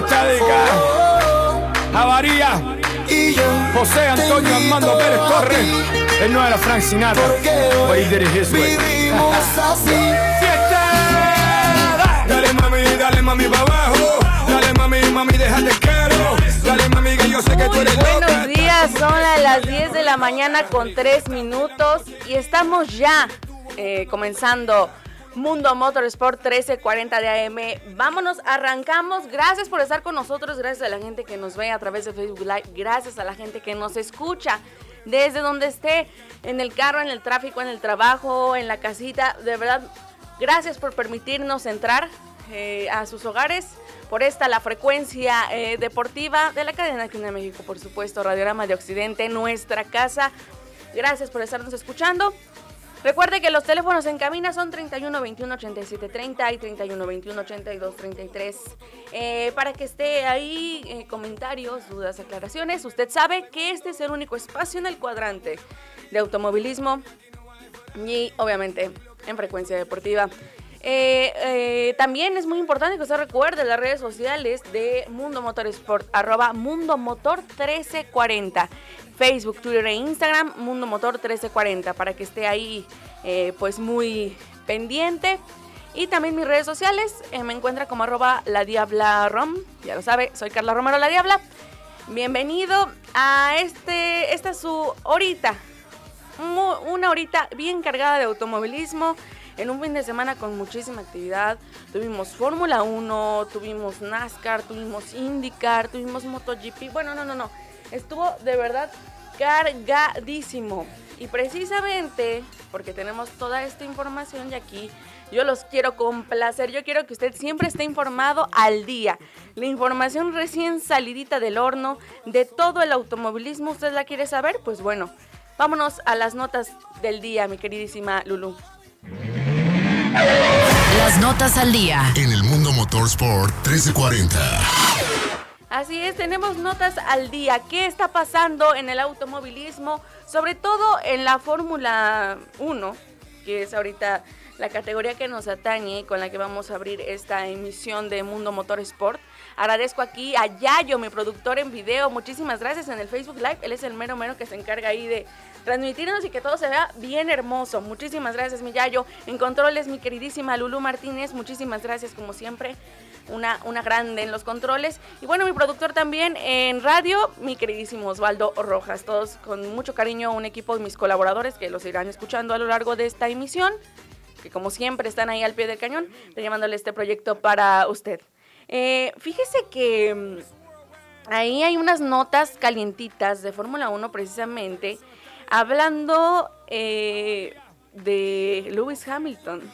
Esta canción está dedicada a María, José Antonio Armando Pérez Torres, el no era Frank Sinatra, but he did it his way. Fiesta, dale mami, dale mami pa' abajo, dale mami, mami, déjate caro, dale mami que yo sé que tú eres loca. Buenos días, son a las 10 de la mañana con 3 minutos y estamos ya eh, comenzando Mundo Motorsport 1340 de AM. Vámonos, arrancamos. Gracias por estar con nosotros, gracias a la gente que nos ve a través de Facebook Live, gracias a la gente que nos escucha desde donde esté, en el carro, en el tráfico, en el trabajo, en la casita. De verdad, gracias por permitirnos entrar eh, a sus hogares por esta la frecuencia eh, deportiva de la cadena aquí de México, por supuesto, Radiorama de Occidente, nuestra casa. Gracias por estarnos escuchando. Recuerde que los teléfonos en cabina son 31 21 87 30 y 31 21 82 33. Eh, para que esté ahí, eh, comentarios, dudas, aclaraciones. Usted sabe que este es el único espacio en el cuadrante de automovilismo y obviamente en frecuencia deportiva. Eh, eh, también es muy importante que usted recuerde las redes sociales de Mundo Motorsport, arroba Mundo Motor 1340. Facebook, Twitter e Instagram, Mundo Motor 1340, para que esté ahí eh, pues muy pendiente. Y también mis redes sociales, eh, me encuentra como arroba la diabla rom, ya lo sabe, soy Carla Romero la Diabla. Bienvenido a este, esta es su horita, una horita bien cargada de automovilismo. En un fin de semana con muchísima actividad. Tuvimos Fórmula 1, tuvimos NASCAR, tuvimos IndyCar, tuvimos MotoGP. Bueno, no, no, no. Estuvo de verdad cargadísimo. Y precisamente porque tenemos toda esta información y aquí yo los quiero complacer. Yo quiero que usted siempre esté informado al día. La información recién salidita del horno de todo el automovilismo. ¿Usted la quiere saber? Pues bueno, vámonos a las notas del día, mi queridísima Lulu. Las notas al día. En el Mundo Motorsport 1340. Así es, tenemos notas al día. ¿Qué está pasando en el automovilismo? Sobre todo en la Fórmula 1, que es ahorita la categoría que nos atañe y con la que vamos a abrir esta emisión de Mundo Motorsport. Agradezco aquí a Yayo, mi productor en video. Muchísimas gracias en el Facebook Live. Él es el mero mero que se encarga ahí de transmitirnos y que todo se vea bien hermoso. Muchísimas gracias, mi Yayo. En controles, mi queridísima Lulu Martínez. Muchísimas gracias, como siempre. Una, una grande en los controles. Y bueno, mi productor también en radio, mi queridísimo Osvaldo Rojas. Todos con mucho cariño, un equipo de mis colaboradores que los irán escuchando a lo largo de esta emisión. Que como siempre están ahí al pie del cañón, llevándole este proyecto para usted. Eh, fíjese que mm, ahí hay unas notas calientitas de Fórmula 1 precisamente, hablando eh, de Lewis Hamilton.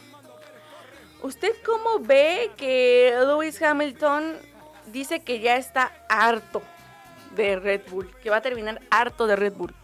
¿Usted cómo ve que Lewis Hamilton dice que ya está harto de Red Bull, que va a terminar harto de Red Bull?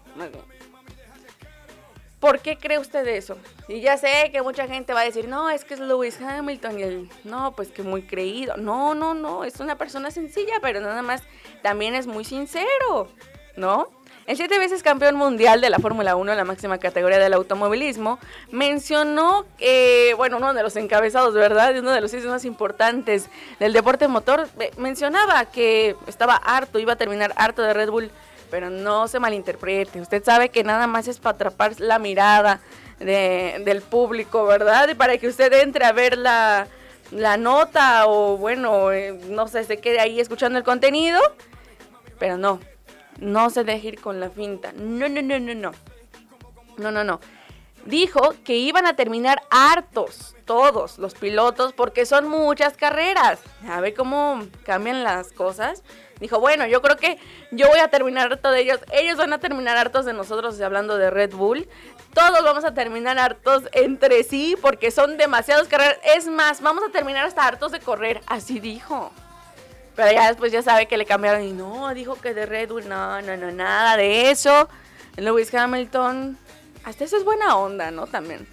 ¿Por qué cree usted eso? Y ya sé que mucha gente va a decir, no, es que es Lewis Hamilton y el, no, pues que muy creído. No, no, no, es una persona sencilla, pero nada más también es muy sincero, ¿no? El siete veces campeón mundial de la Fórmula 1, la máxima categoría del automovilismo, mencionó, eh, bueno, uno de los encabezados, ¿verdad? Uno de los sitios más importantes del deporte motor, eh, mencionaba que estaba harto, iba a terminar harto de Red Bull, pero no se malinterprete. Usted sabe que nada más es para atrapar la mirada de- del público, ¿verdad? Y para que usted entre a ver la, la nota o, bueno, eh, no sé, se quede ahí escuchando el contenido, pero no, no se deje ir con la finta. No, no, no, no, no. No, no, no. Dijo que iban a terminar hartos todos los pilotos porque son muchas carreras. A ver cómo cambian las cosas. Dijo, bueno, yo creo que yo voy a terminar harto de ellos. Ellos van a terminar hartos de nosotros, hablando de Red Bull. Todos vamos a terminar hartos entre sí porque son demasiadas carreras. Es más, vamos a terminar hasta hartos de correr. Así dijo. Pero ya después ya sabe que le cambiaron y no, dijo que de Red Bull, no, no, no, nada de eso. Lewis Hamilton, hasta eso es buena onda, ¿no? También.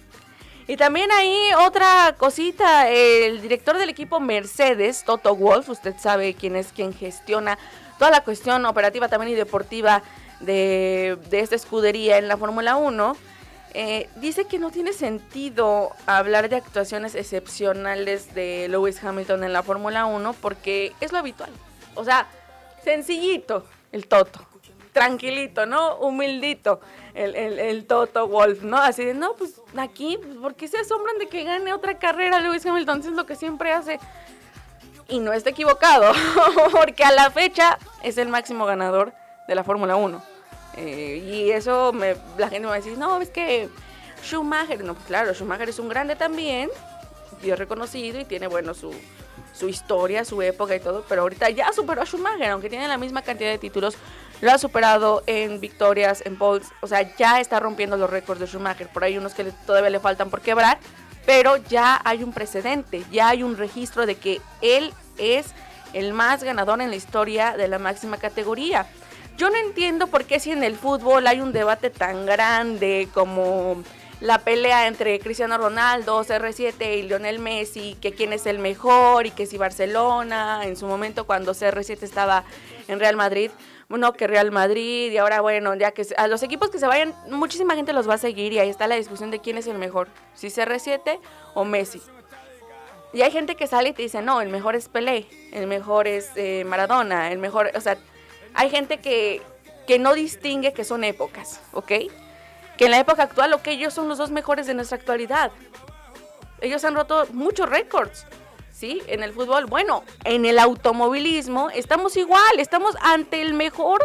Y también ahí otra cosita, el director del equipo Mercedes, Toto Wolf, usted sabe quién es quien gestiona toda la cuestión operativa también y deportiva de, de esta escudería en la Fórmula 1, eh, dice que no tiene sentido hablar de actuaciones excepcionales de Lewis Hamilton en la Fórmula 1 porque es lo habitual. O sea, sencillito el Toto, tranquilito, ¿no? Humildito el, el, Toto Wolf, ¿no? Así de, no, pues aquí, pues, ¿por qué se asombran de que gane otra carrera Lewis Hamilton? Es lo que siempre hace. Y no está equivocado, porque a la fecha es el máximo ganador de la Fórmula 1. Eh, y eso me, la gente me va a decir, no, es que Schumacher, no, pues claro, Schumacher es un grande también, bien reconocido y tiene, bueno, su, su historia, su época y todo, pero ahorita ya superó a Schumacher, aunque tiene la misma cantidad de títulos, lo ha superado en victorias, en poles, o sea, ya está rompiendo los récords de Schumacher, por ahí unos que todavía le faltan por quebrar, pero ya hay un precedente, ya hay un registro de que él es el más ganador en la historia de la máxima categoría. Yo no entiendo por qué si en el fútbol hay un debate tan grande como la pelea entre Cristiano Ronaldo, CR7 y Lionel Messi, que quién es el mejor y que si Barcelona, en su momento cuando CR7 estaba en Real Madrid, bueno, que Real Madrid y ahora bueno, ya que a los equipos que se vayan, muchísima gente los va a seguir y ahí está la discusión de quién es el mejor, si CR7 o Messi. Y hay gente que sale y te dice, no, el mejor es Pelé, el mejor es eh, Maradona, el mejor, o sea, hay gente que, que no distingue que son épocas, ¿ok? Que en la época actual, ok, ellos son los dos mejores de nuestra actualidad. Ellos han roto muchos récords, ¿sí? En el fútbol. Bueno, en el automovilismo estamos igual, estamos ante el mejor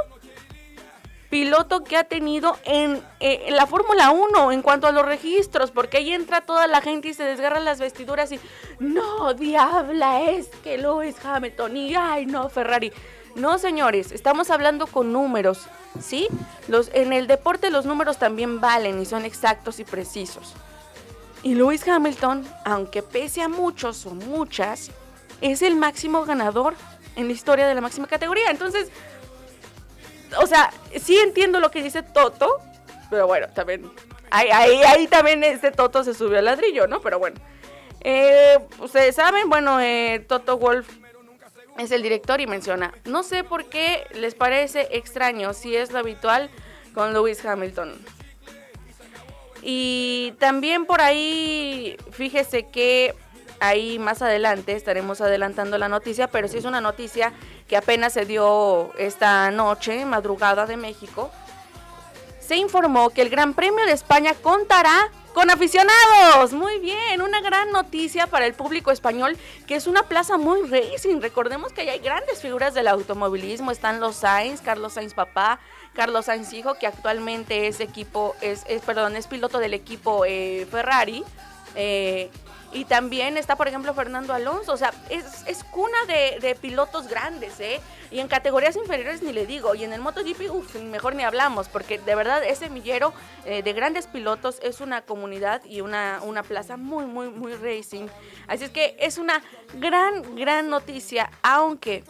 piloto que ha tenido en, eh, la Fórmula 1 en cuanto a los registros, porque ahí entra toda la gente y se desgarran las vestiduras y no, diabla, es que Lewis Hamilton y ay, no, Ferrari. No, señores, estamos hablando con números, ¿sí? En el deporte los números también valen y son exactos y precisos. Y Lewis Hamilton, aunque pese a muchos o muchas, es el máximo ganador en la historia de la máxima categoría. Entonces, o sea, sí entiendo lo que dice Toto, pero bueno, también, ahí, ahí, también este Toto se subió al ladrillo, ¿no? Pero bueno, eh, ustedes saben, bueno, eh, Toto Wolf es el director y menciona, no sé por qué les parece extraño si es lo habitual con Lewis Hamilton. Y también por ahí, fíjese que ahí más adelante estaremos adelantando la noticia, pero sí es una noticia que apenas se dio esta noche, madrugada de México. Se informó que el Gran Premio de España contará con aficionados. Muy bien, una gran noticia para el público español, que es una plaza muy racing. Recordemos que hay grandes figuras del automovilismo. Están los Sainz, Carlos Sainz papá, Carlos Sainz hijo, que actualmente es equipo, es, perdón, es piloto del equipo eh, Ferrari. Eh, y también está, por ejemplo, Fernando Alonso. O sea, es, cuna de, pilotos grandes, ¿eh? Y en categorías inferiores ni le digo. Y en el MotoGP, uff, mejor ni hablamos. Porque de verdad ese millero eh, de grandes pilotos es una comunidad y una, una plaza muy, muy, muy racing. Así es que es una gran, gran noticia. Aunque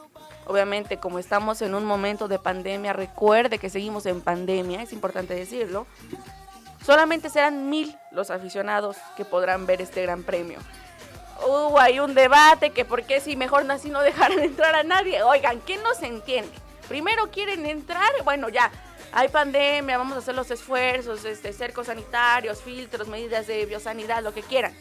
obviamente como estamos en un momento de pandemia, recuerde que seguimos en pandemia, es importante decirlo, Solamente serán mil los aficionados que podrán ver este gran premio. Uh, hay un debate que por qué si mejor así no dejaran entrar a nadie. Oigan, ¿quién no se entiende? Primero quieren entrar, bueno ya, hay pandemia, vamos a hacer los esfuerzos, este, cercos sanitarios, filtros, medidas de biosanidad, lo que quieran.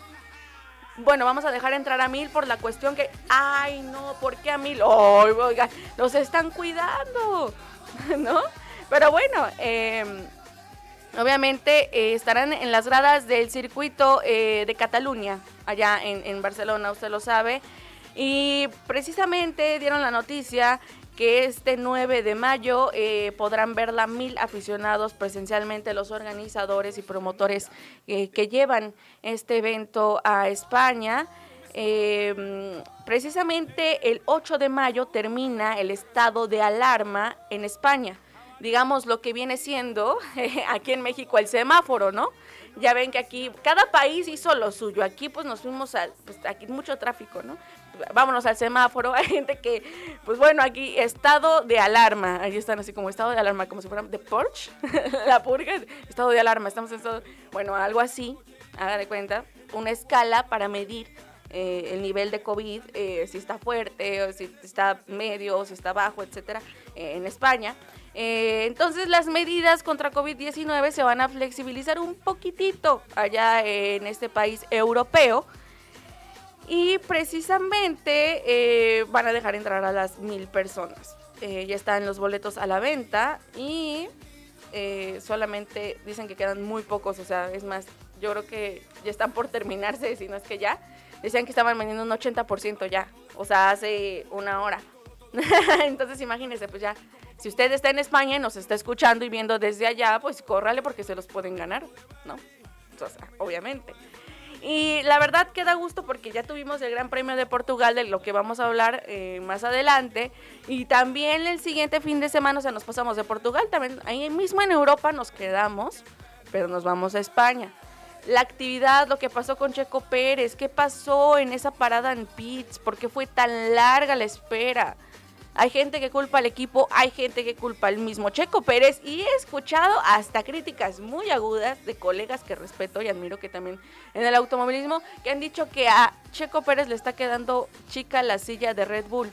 Bueno, vamos a dejar entrar a mil por la cuestión que, ay no, ¿por qué a mil? oigan, los están cuidando, ¿no? Pero bueno, eh, Obviamente eh, estarán en las gradas del circuito eh, de Cataluña, allá en, Barcelona, usted lo sabe. Y precisamente dieron la noticia que este 9 de mayo eh, podrán verla mil aficionados presencialmente, los organizadores y promotores que llevan este evento a España. Em, precisamente el 8 de mayo termina el estado de alarma en España digamos, lo que viene siendo aquí en México el semáforo, ¿no? ya ven que aquí cada país hizo lo suyo. Aquí pues nos fuimos a, pues aquí mucho tráfico, ¿no? Vámonos al semáforo. Hay gente que, pues bueno, aquí estado de alarma. Ahí están así como estado de alarma, como si fueran de Porsche, la purga, estado de alarma. Estamos en estado, bueno, algo así, haga de cuenta, una escala para medir eh, el nivel de COVID, eh, si está fuerte, o si está medio, o si está bajo, etcétera, eh, en España. entonces las medidas contra COVID-19 se van a flexibilizar un poquitito allá en este país europeo. Y precisamente van a dejar entrar a las mil personas. ya están los boletos a la venta y solamente dicen que quedan muy pocos. O sea, es más, yo creo que ya están por terminarse, si es que ya decían que estaban vendiendo un 80% ya, o sea, hace una hora. Entonces imagínense, pues ya, si usted está en España y nos está escuchando y viendo desde allá, pues córrale porque se los pueden ganar, ¿no? O sea, obviamente. Y la verdad que da gusto porque ya tuvimos el Gran Premio de Portugal, de lo que vamos a hablar eh, más adelante. Y también el siguiente fin de semana, o sea, nos pasamos de Portugal, también ahí mismo en Europa nos quedamos, pero nos vamos a España la actividad, lo que pasó con Checo Pérez, qué pasó en esa parada en pits, por qué fue tan larga la espera. Hay gente que culpa al equipo, hay gente que culpa al mismo Checo Pérez y he escuchado hasta críticas muy agudas de colegas que respeto y admiro que también en el automovilismo que han dicho que a Checo Pérez le está quedando chica la silla de Red Bull,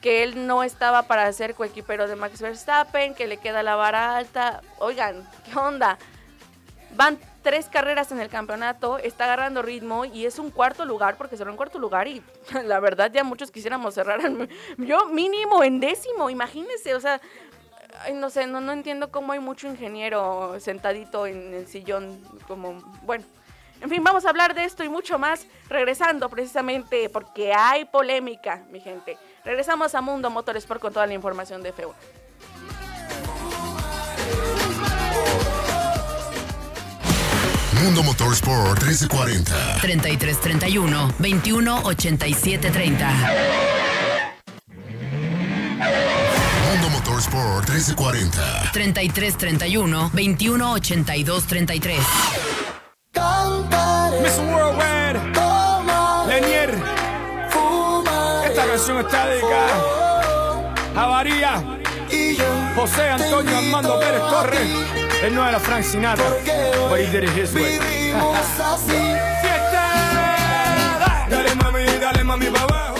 que él no estaba para ser coequipero de Max Verstappen, que le queda la vara alta. Oigan, ¿qué onda? Van tres carreras en el campeonato, está agarrando ritmo y es un cuarto lugar porque cerró en cuarto lugar y la verdad ya muchos quisiéramos cerrar, yo mínimo en décimo, imagínense, o sea, no sé, no, no entiendo cómo hay mucho ingeniero sentadito en el sillón, como, bueno. En fin, vamos a hablar de esto y mucho más regresando precisamente porque hay polémica, mi gente. Regresamos a Mundo Motorsport con toda la información de F1. Mundo Motorsport 1340. 3331 218730. Mundo Motorsport 1340. 3331 218233. Miss Worldwide. Lenier. Esta canción está dedicada a María. José Antonio Armando Pérez Torres. Él no era Frank Sinatra, but he did it his way. Dale mami, dale mami abajo.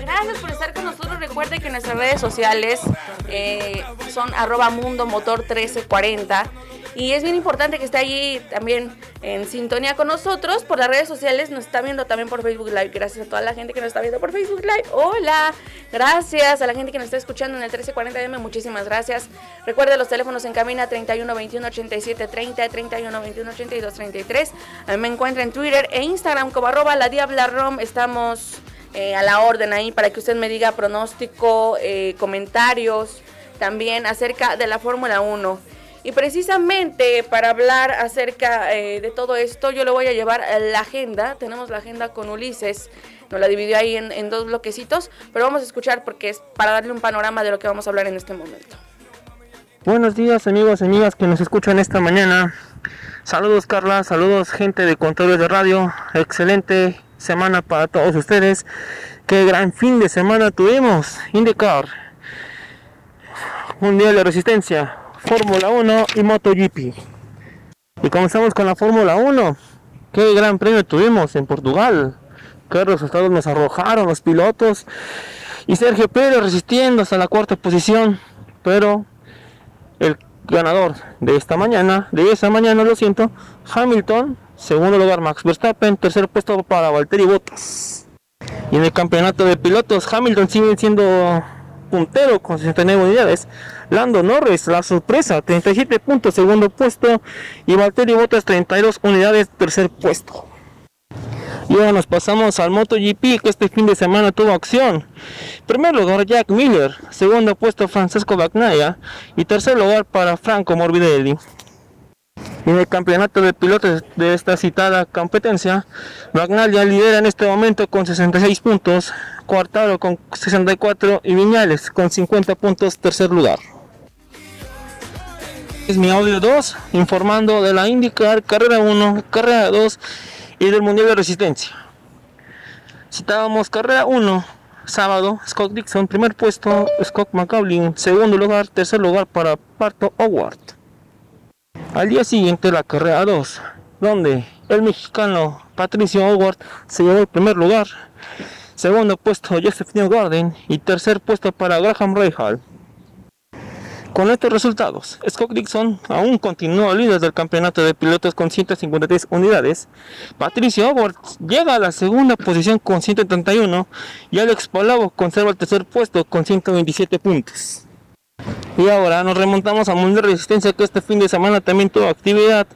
Gracias por estar con nosotros. Recuerde que nuestras redes sociales eh, son arroba mundo motor 1340 y es bien importante que esté allí también en sintonía con nosotros por las redes sociales. Nos está viendo también por Facebook Live. Gracias a toda la gente que nos está viendo por Facebook Live. Hola. Gracias a la gente que nos está escuchando en el 1340M. Muchísimas gracias. Recuerde los teléfonos en cabina 31 21 87 30, 31 21 82 33. A mí me encuentra en Twitter e Instagram como arroba la diabla rom. Estamos eh, a la orden ahí para que usted me diga pronóstico, eh, comentarios también acerca de la Fórmula 1. Y precisamente para hablar acerca eh, de todo esto, yo le voy a llevar la agenda. Tenemos la agenda con Ulises. Nos la dividió ahí en, dos bloquecitos, pero vamos a escuchar porque es para darle un panorama de lo que vamos a hablar en este momento. Buenos días amigos y amigas que nos escuchan esta mañana. Saludos Carla, saludos gente de Controles de Radio. Excelente semana para todos ustedes. Qué gran fin de semana tuvimos. IndyCar, Mundial de Resistencia, Fórmula 1 y MotoGP. Y comenzamos con la Fórmula 1. Qué gran premio tuvimos en Portugal. Qué resultados nos arrojaron los pilotos. Y Sergio Pérez resistiendo hasta la cuarta posición. Pero el ganador de esta mañana, de esa mañana lo siento, Hamilton, segundo lugar Max Verstappen, tercer puesto para Valtteri Bottas. Y en el campeonato de pilotos, Hamilton sigue siendo puntero con 69 unidades. Lando Norris, la sorpresa, 37 puntos, segundo puesto. Y Valtteri Bottas, 32 unidades, tercer puesto. Y ahora nos pasamos al MotoGP que este fin de semana tuvo acción. Primer lugar Jack Miller, segundo puesto Francesco Bagnaia y tercer lugar para Franco Morbidelli. En el campeonato de pilotos de esta citada competencia, Bagnaia lidera en este momento con 66 puntos, Cuartaro con 64 y Viñales con 50 puntos tercer lugar. Mi audio 2 informando de la IndyCar, carrera 1, carrera 2 y del Mundial de Resistencia. Citábamos carrera 1, sábado, Scott Dixon, primer puesto, Scott McCauley, segundo lugar, tercer lugar para Parto Howard. Al día siguiente la carrera 2, donde el mexicano Patricio Howard se llevó el primer lugar, segundo puesto Joseph Newgarden y tercer puesto para Graham Rahal. Con estos resultados, Scott Dixon aún continúa líder del campeonato de pilotos con 153 unidades. Patricio Howard llega a la segunda posición con 131 y Alex Palavo conserva el tercer puesto con 127 puntos. Y ahora nos remontamos a Mundial Resistencia que este fin de semana también tuvo actividad.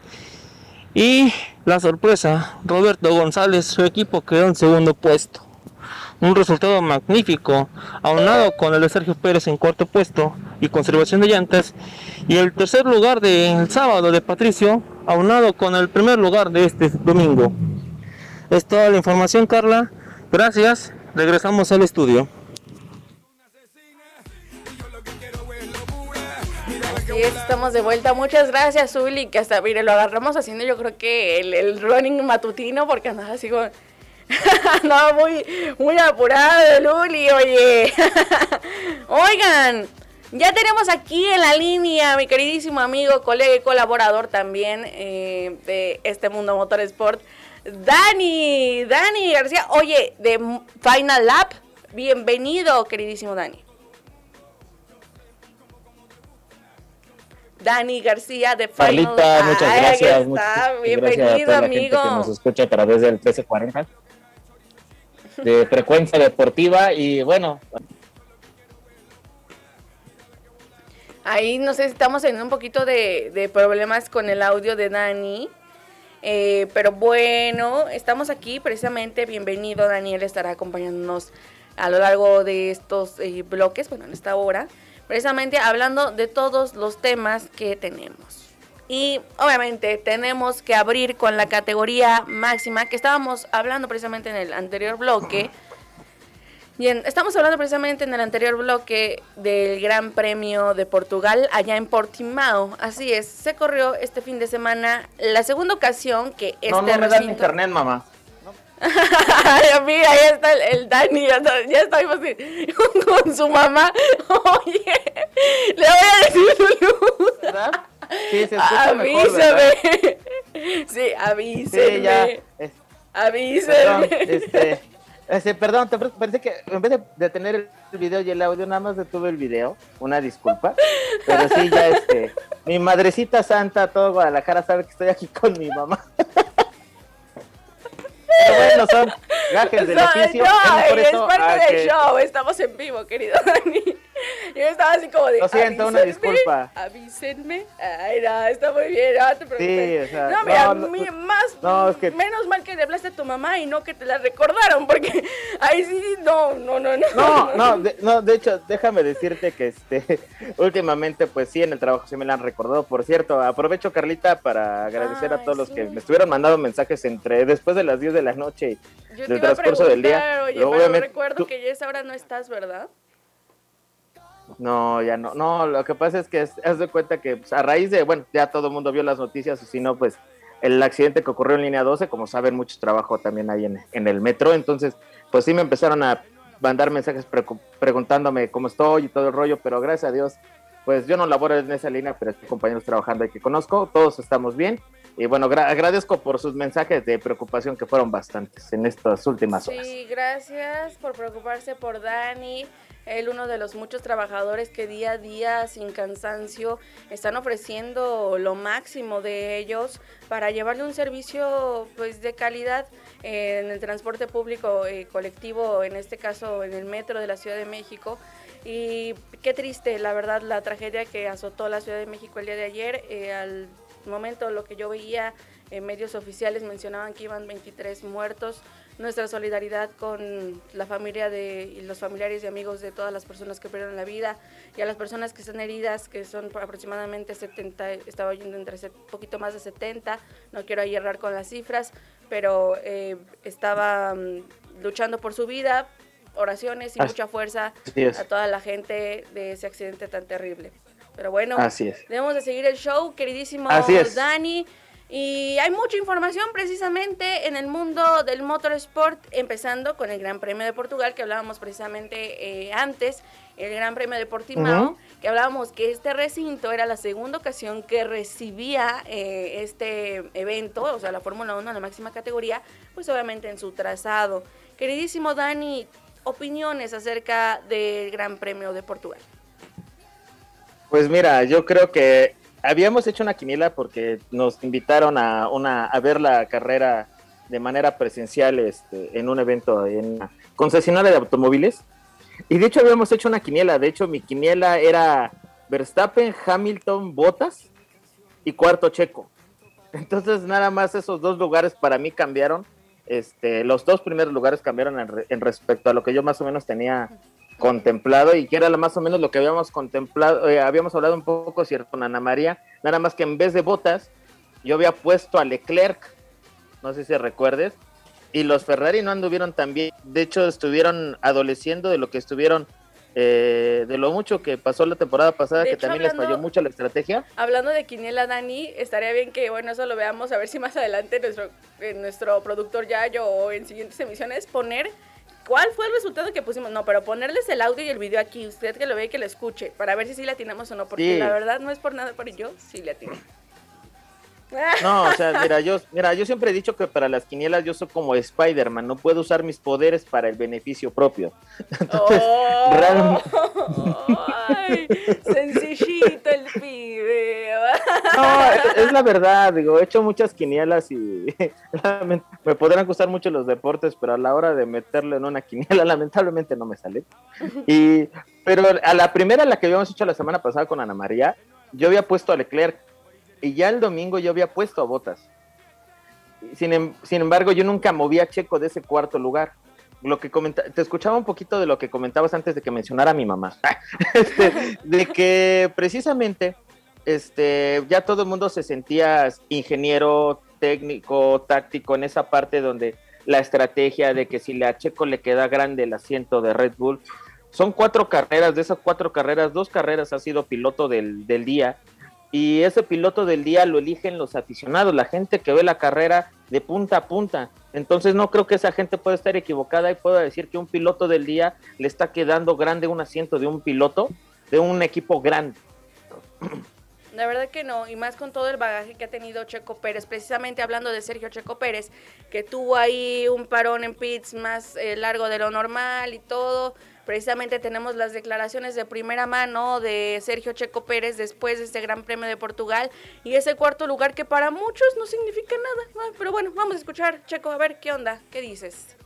Y la sorpresa, Roberto González, su equipo quedó en segundo puesto un resultado magnífico, aunado con el de Sergio Pérez en cuarto puesto y conservación de llantas, y el tercer lugar del sábado de Patricio, aunado con el primer lugar de este domingo. Es toda la información, Carla. Gracias. Regresamos al estudio. estamos de vuelta. Muchas gracias, Uli, que hasta, mire, lo agarramos haciendo yo creo que el, el running matutino, porque andaba así con no, muy, muy apurado, Luli, oye. Oigan, ya tenemos aquí en la línea mi queridísimo amigo, colega y colaborador también eh, de este mundo motorsport, Dani, Dani García. Oye, de Final Lap, bienvenido, queridísimo Dani. Dani García de Final Lap. muchas gracias. bienvenido, amigo. que nos escucha a través del 1340 de frecuencia deportiva y bueno. Ahí no sé estamos teniendo un poquito de, problemas con el audio de Dani. Eh, pero bueno, estamos aquí precisamente. Bienvenido, Daniel estará acompañándonos a lo largo de estos eh, bloques, bueno, en esta hora, precisamente hablando de todos los temas que tenemos. Y obviamente tenemos que abrir con la categoría máxima que estábamos hablando precisamente en el anterior bloque. Bien, estamos hablando precisamente en el anterior bloque del Gran Premio de Portugal allá en Portimao. Así es, se corrió este fin de semana la segunda ocasión que este No, no me internet, mamá. Mira, ahí está el, Dani, ya, está, con su mamá. Oye, le voy a decir su ¿Verdad? Sí, se avísame. sí, avísame. Sí, ya. avísame. Perdón, este, perdón, te parece que en vez de tener el video y el audio, nada más detuve el video. Una disculpa. Pero sí, ya este. Mi madrecita santa, todo Guadalajara sabe que estoy aquí con mi mamá. Pero bueno, son gajes del oficio. No, es, parte del show, estamos en vivo, querido Dani. Yo estaba así como de. Lo siento, una disculpa. Avísenme. Ay, no, está muy bien, no te preocupes. Sí, o sea, no, mira, no, más. No, es que... Menos mal que le hablaste a tu mamá y no que te la recordaron, porque ahí sí, no, no, no, no. No, no, de, no, de hecho, déjame decirte que este, últimamente, pues sí, en el trabajo sí me la han recordado. Por cierto, aprovecho, Carlita, para agradecer a todos los que me estuvieron mandando mensajes entre después de las 10 de la noche y del transcurso del día. Oye, pero recuerdo que ya esa hora no estás, ¿verdad? No, ya no. No, lo que pasa es que haz de cuenta que pues, a raíz de, bueno, ya todo el mundo vio las noticias, o si no, pues el accidente que ocurrió en línea 12, como saben, mucho trabajo también hay en, en el metro, entonces, pues sí me empezaron a mandar mensajes preguntándome cómo estoy y todo el rollo, pero gracias a Dios, pues yo no laboro en esa línea, pero estoy compañeros trabajando y que conozco, todos estamos bien. Y bueno, agradezco por sus mensajes de preocupación que fueron bastantes en estas últimas horas. Sí, gracias por preocuparse por Dani. Él, uno de los muchos trabajadores que día a día, sin cansancio, están ofreciendo lo máximo de ellos para llevarle un servicio pues, de calidad en el transporte público eh, colectivo, en este caso en el metro de la Ciudad de México. Y qué triste, la verdad, la tragedia que azotó la Ciudad de México el día de ayer. Eh, momento, lo que yo veía en medios oficiales mencionaban que iban 23 muertos nuestra solidaridad con la familia de, y los familiares y amigos de todas las personas que perdieron la vida y a las personas que están heridas, que son aproximadamente 70, estaba oyendo entre un poquito más de 70, no quiero ahí errar con las cifras, pero eh, estaba mm, luchando por su vida, oraciones y mucha fuerza a toda la gente de ese accidente tan terrible. Pero bueno, Así es. debemos de seguir el show, queridísimo Así es. Dani. Y hay mucha información precisamente en el mundo del motorsport, empezando con el Gran Premio de Portugal, que hablábamos precisamente eh, antes, el Gran Premio de Portimao, que hablábamos que este recinto era la segunda ocasión que recibía eh, este evento, o sea, la Fórmula 1 en la máxima categoría, pues obviamente en su trazado. Queridísimo Dani, opiniones acerca del Gran Premio de Portugal. Pues mira, yo creo que habíamos hecho una quiniela porque nos invitaron a una a ver la carrera de manera presencial este, en un evento en una concesionaria de automóviles. Y de hecho habíamos hecho una quiniela. De hecho, mi quiniela era Verstappen, Hamilton, Bottas y cuarto Checo. Entonces, nada más esos dos lugares para mí cambiaron. Este, los dos primeros lugares cambiaron en, en respecto a lo que yo más o menos tenía contemplado y que era más o menos lo que habíamos contemplado, eh, habíamos hablado un poco, cierto, con Ana María, nada más que en vez de botas, yo había puesto a Leclerc, no sé si recuerdes, y los Ferrari no anduvieron tan bien, de hecho estuvieron adoleciendo de lo que estuvieron, eh, de lo mucho que pasó la temporada pasada, De que hecho, también les falló mucho la estrategia. Hablando de Quiniela Dani, estaría bien que, bueno, eso lo veamos, a ver si más adelante nuestro, eh, nuestro productor Yayo o en siguientes emisiones poner cuál fue el resultado que pusimos. No, pero ponerles el audio y el video aquí, usted que lo ve y que lo escuche, para ver si sí la atinamos o no, porque Sí. la verdad no es por nada, pero yo sí le atiné. No, o sea, mira, yo, mira, yo siempre he dicho que para las quinielas yo soy como Spider-Man, no puedo usar mis poderes para el beneficio propio. Entonces, Oh, realmente- ay, sencillito el pibe. No, es- es la verdad, digo, he hecho muchas quinielas y me podrán gustar mucho los deportes, pero a la hora de meterlo en una quiniela, lamentablemente no me sale. Y, pero a la primera, la que habíamos hecho la semana pasada con Ana María, yo había puesto a Leclerc y ya el domingo yo había puesto a Botas. Sin, em- sin embargo, yo nunca moví a Checo de ese cuarto lugar. Lo que comenta, te escuchaba un poquito de lo que comentabas antes de que mencionara a mi mamá. Este, de que precisamente este, ya todo el mundo se sentía ingeniero, técnico, táctico en esa parte donde la estrategia de que si le a Checo le queda grande el asiento de Red Bull. Son cuatro carreras, de esas cuatro carreras, dos carreras ha sido piloto del, del día. Y ese piloto del día lo eligen los aficionados, la gente que ve la carrera de punta a punta. Entonces no creo que esa gente pueda estar equivocada y pueda decir que un piloto del día le está quedando grande un asiento de un piloto de un equipo grande. La verdad que no, y más con todo el bagaje que ha tenido Checo Pérez, precisamente hablando de Sergio Checo Pérez, que tuvo ahí un parón en pits más eh, largo de lo normal y todo. Precisamente tenemos las declaraciones de primera mano de Sergio Checo Pérez después de este Gran Premio de Portugal y ese cuarto lugar que para muchos no significa nada. Pero bueno, vamos a escuchar, Checo, a ver qué onda, qué dices.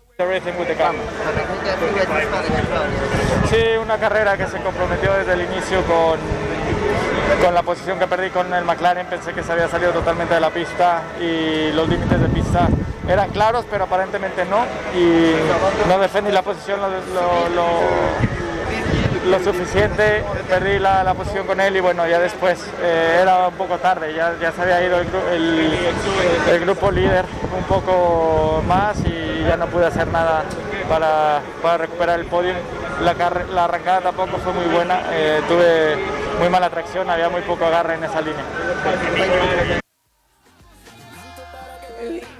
Sí, una carrera que se comprometió desde el inicio con, con la posición que perdí con el McLaren. Pensé que se había salido totalmente de la pista y los límites de pista eran claros, pero aparentemente no. Y no defendí la posición lo, suficiente. Perdí la, posición con él y bueno, ya después eh, era un poco tarde. Ya, ya se había ido el, gru- el- el grupo líder un poco más y ya no pude hacer nada para, para recuperar el podio. La, la arrancada tampoco fue muy buena, eh, tuve muy mala tracción, había muy poco agarre en esa línea.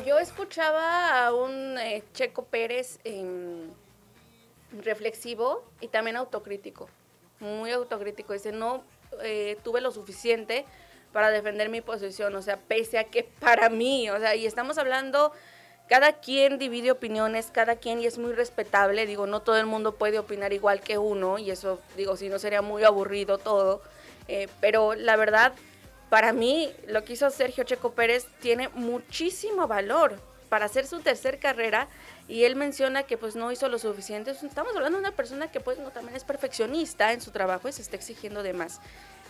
Yo escuchaba a un eh, Checo Pérez em, reflexivo y también autocrítico, muy autocrítico. Dice, no eh, tuve lo suficiente para defender mi posición, o sea, pese a que para mí, o sea, y estamos hablando, cada quien divide opiniones, cada quien, y es muy respetable, digo, no todo el mundo puede opinar igual que uno, y eso, digo, si no sería muy aburrido todo, eh, pero la verdad, para mí, lo que hizo Sergio Checo Pérez tiene muchísimo valor para hacer su tercer carrera y él menciona que pues no hizo lo suficiente. Estamos hablando de una persona que pues no también es perfeccionista en su trabajo y se está exigiendo de más.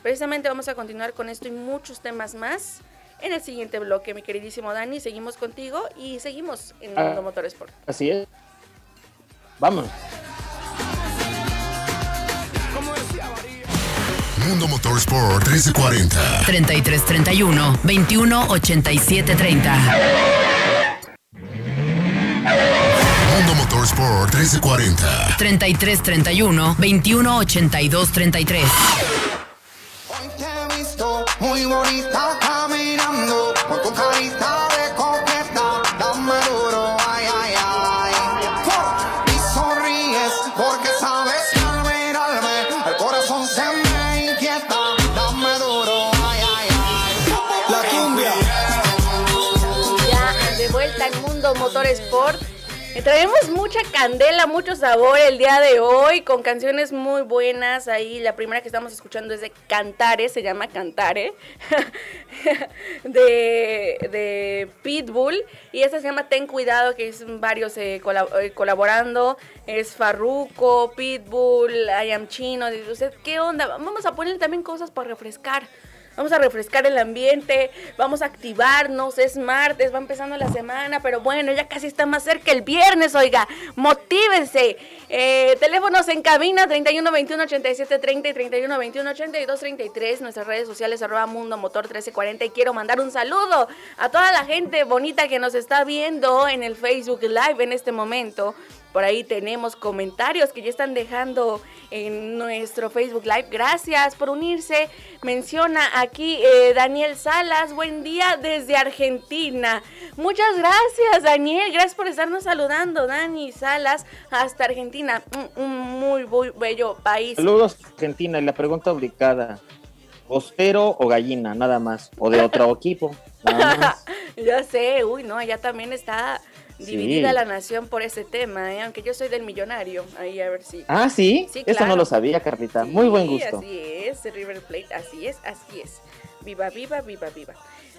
Precisamente vamos a continuar con esto y muchos temas más en el siguiente bloque, mi queridísimo Dani. Seguimos contigo y seguimos en Ah. Mundo Motorsport. Así es. Vamos. Mundo Motorsport 1340. 3331 21 87 30. Mundo Motorsport 1340. 3331 21 82 33. bonita Eh, Traemos mucha candela, mucho sabor el día de hoy, con canciones muy buenas. Ahí la primera que estamos escuchando es de Cantare, se llama Cantare, de, de Pitbull. Y esta se llama Ten Cuidado, que es varios eh, eh, colaborando. Es Farruko, Pitbull, I Am Chino. Dice usted, ¿qué onda? Vamos a ponerle también cosas para refrescar. Vamos a refrescar el ambiente, vamos a activarnos, es martes, va empezando la semana, pero bueno, ya casi está más cerca el viernes, oiga, motívense. Eh, teléfonos en cabina 31 21 87 30 y 31 21 82 33, nuestras redes sociales arroba mundo motor 1340 y quiero mandar un saludo a toda la gente bonita que nos está viendo en el Facebook Live en este momento. Por ahí tenemos comentarios que ya están dejando en nuestro Facebook Live. Gracias por unirse. Menciona aquí eh, Daniel Salas. Buen día desde Argentina. Muchas gracias, Daniel. Gracias por estarnos saludando, Dani Salas, hasta Argentina. Un, un muy, muy bello país. Saludos Argentina y la pregunta obligada. ¿Ostero o gallina? Nada más. O de otro equipo. Nada más. ya sé, uy, no, allá también está dividida Sí. la nación por ese tema, ¿eh? aunque yo soy del millonario. Ahí a ver si. Ah, sí. Sí, Eso claro. no lo sabía, Carlita. Muy buen gusto. Así es, River Plate, así es, así es. Viva, viva, viva, viva.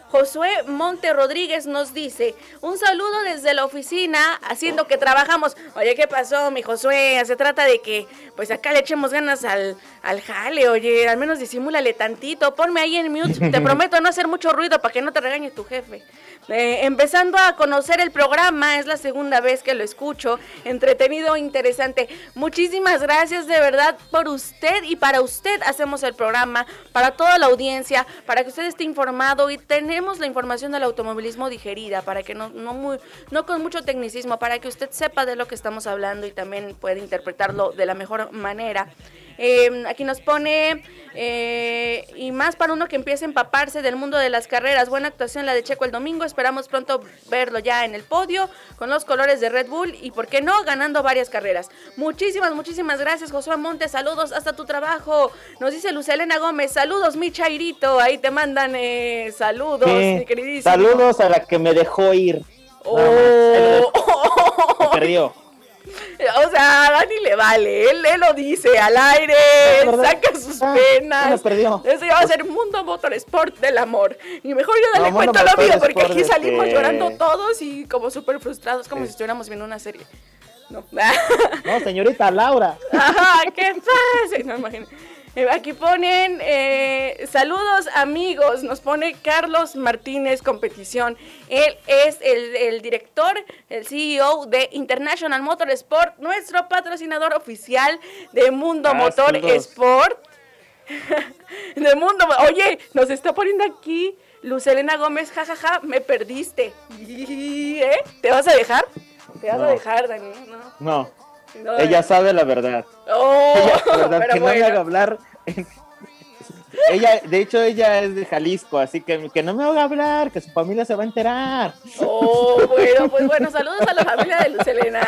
Josué Monte Rodríguez nos dice, un saludo desde la oficina, haciendo que trabajamos. Oye, ¿qué pasó, mi Josué? Se trata de que, pues acá le echemos ganas al, al jale, oye, al menos disimúlale tantito, ponme ahí en mute, te prometo no hacer mucho ruido para que no te regañe tu jefe. Eh, empezando a conocer el programa, es la segunda vez que lo escucho, entretenido interesante. Muchísimas gracias de verdad por usted y para usted hacemos el programa, para toda la audiencia, para que usted esté informado y tenemos la información del automovilismo digerida, para que no, no, muy, no con mucho tecnicismo, para que usted sepa de lo que estamos hablando y también pueda interpretarlo de la mejor manera. Eh, aquí nos pone, eh, y más para uno que empiece a empaparse del mundo de las carreras. Buena actuación la de Checo el domingo. Esperamos pronto verlo ya en el podio con los colores de Red Bull y, ¿por qué no?, ganando varias carreras. Muchísimas, muchísimas gracias, Josué Montes. Saludos hasta tu trabajo. Nos dice Lucelena Gómez. Saludos, mi Chairito. Ahí te mandan eh, saludos, Sí. mi queridísimo. Saludos a la que me dejó ir. Oh. Perdió. O sea, a Dani le vale, él, él lo dice al aire, saca sus Ah, penas. perdió. Eso ya va a ser Mundo Motorsport del amor. Y mejor yo dale No, cuento lo mío, porque aquí salimos este- llorando todos y como súper frustrados, como si estuviéramos viendo una serie. No. No, señorita Laura. Ajá, ¿qué pasa? No, imagínate. Eh, Aquí ponen eh, saludos amigos, nos pone Carlos Martínez Competición. Él es el, el director, el CEO de International Motorsport, nuestro patrocinador oficial de Mundo Ah, Motor saludos. Sport. de Mundo, oye, nos está poniendo aquí Lucelena Gómez, jajaja, me perdiste. ¿Eh? ¿Te vas a dejar? Te vas a dejar, Dani. No. No, No, ella sabe la verdad. Oh, Ella, la verdad, pero que no me haga hablar. ella, de hecho, ella es de Jalisco, así que que no me haga hablar, que su familia se va a enterar. Oh, bueno, pues bueno, saludos a la familia de Lucelena.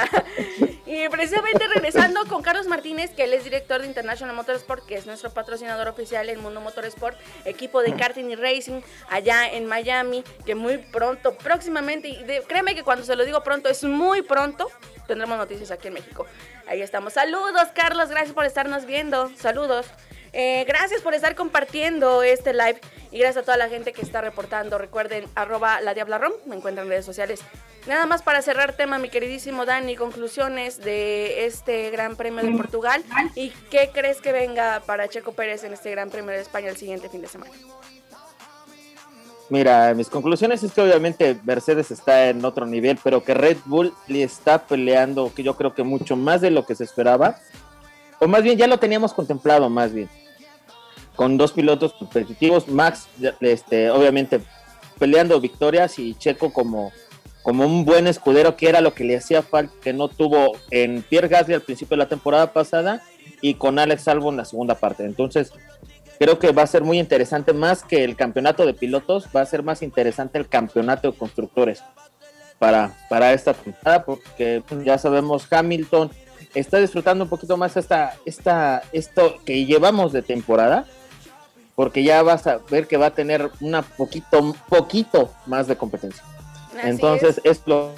Y precisamente regresando con Carlos Martínez, que él es director de International Motorsport, que es nuestro patrocinador oficial en Mundo Motorsport, equipo de karting y racing allá en Miami, que muy pronto, próximamente, y de- créeme que cuando se lo digo pronto, es muy pronto, tendremos noticias aquí en México. Ahí estamos. Saludos, Carlos, gracias por estarnos viendo. Saludos. Eh, gracias por estar compartiendo este live y gracias a toda la gente que está reportando. Recuerden, arroba la Diabla me encuentran en redes sociales. Nada más para cerrar tema, mi queridísimo Dani, conclusiones de este Gran Premio de Portugal y qué crees que venga para Checo Pérez en este Gran Premio de España el siguiente fin de semana. Mira, mis conclusiones es que obviamente Mercedes está en otro nivel, pero que Red Bull le está peleando, que yo creo que mucho más de lo que se esperaba, o más bien ya lo teníamos contemplado, más bien, con dos pilotos competitivos, Max, este, obviamente peleando victorias y Checo como, como un buen escudero, que era lo que le hacía falta, que no tuvo en Pierre Gasly al principio de la temporada pasada y con Alex Albon la segunda parte. Entonces, creo que va a ser muy interesante, más que el campeonato de pilotos, va a ser más interesante el campeonato de constructores para, para esta temporada, porque ya sabemos Hamilton está disfrutando un poquito más esta, esta, esto que llevamos de temporada, porque ya vas a ver que va a tener una poquito, poquito más de competencia. Entonces es. lo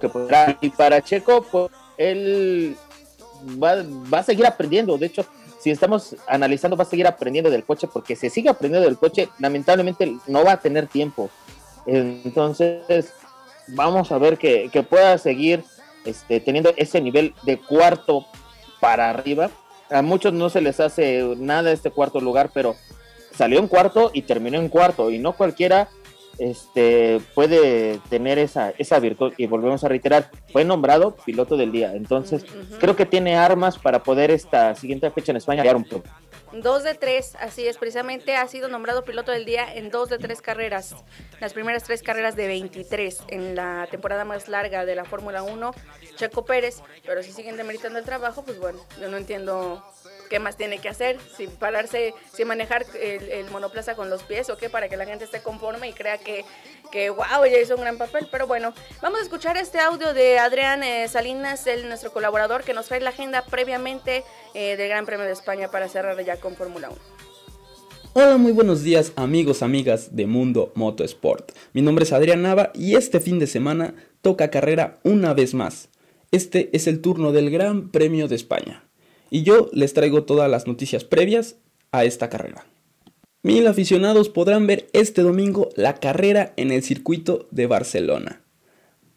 que podrá. Y para Checo, pues, él va, va a seguir aprendiendo. De hecho, si estamos analizando, va a seguir aprendiendo del coche, porque si sigue aprendiendo del coche, lamentablemente no va a tener tiempo. Entonces, vamos a ver que, pueda seguir este, teniendo ese nivel de cuarto para arriba. A muchos no se les hace nada este cuarto lugar, pero salió en cuarto y terminó en cuarto. Y no cualquiera este, puede tener esa, esa virtud. Y volvemos a reiterar, fue nombrado piloto del día. Entonces, creo que tiene armas para poder esta siguiente fecha en España un poco. Dos de tres, así es, precisamente ha sido nombrado piloto del día en dos de tres carreras, las primeras tres carreras de 23 en la temporada más larga de la Fórmula 1, Checo Pérez, pero si siguen demeritando el trabajo, pues bueno, yo no entiendo qué más tiene que hacer, si pararse, si manejar el, monoplaza con los pies o qué, para que la gente esté conforme y crea que, que wow, ya hizo un gran papel. Pero bueno, vamos a escuchar este audio de Adrián eh, Salinas, el, nuestro colaborador, que nos trae la agenda previamente eh, del Gran Premio de España para cerrar ya con Fórmula 1. Hola, muy buenos días amigos, amigas de Mundo Motosport. Mi nombre es Adrián Nava y este fin de semana toca carrera una vez más. Este es el turno del Gran Premio de España y yo les traigo todas las noticias previas a esta carrera. Mil aficionados podrán ver este domingo la carrera en el circuito de Barcelona.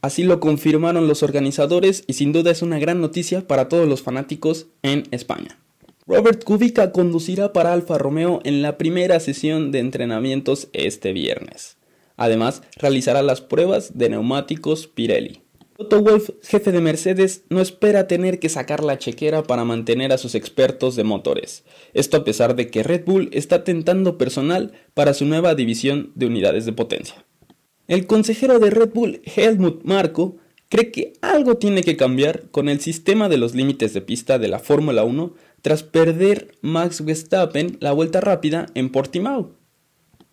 Así lo confirmaron los organizadores y sin duda es una gran noticia para todos los fanáticos en España. Robert Kubica conducirá para Alfa Romeo en la primera sesión de entrenamientos este viernes. Además, realizará las pruebas de neumáticos Pirelli. Toto Wolf, jefe de Mercedes, no espera tener que sacar la chequera para mantener a sus expertos de motores. Esto a pesar de que Red Bull está tentando personal para su nueva división de unidades de potencia. El consejero de Red Bull, Helmut Marko, cree que algo tiene que cambiar con el sistema de los límites de pista de la Fórmula 1 tras perder Max Verstappen la vuelta rápida en Portimao.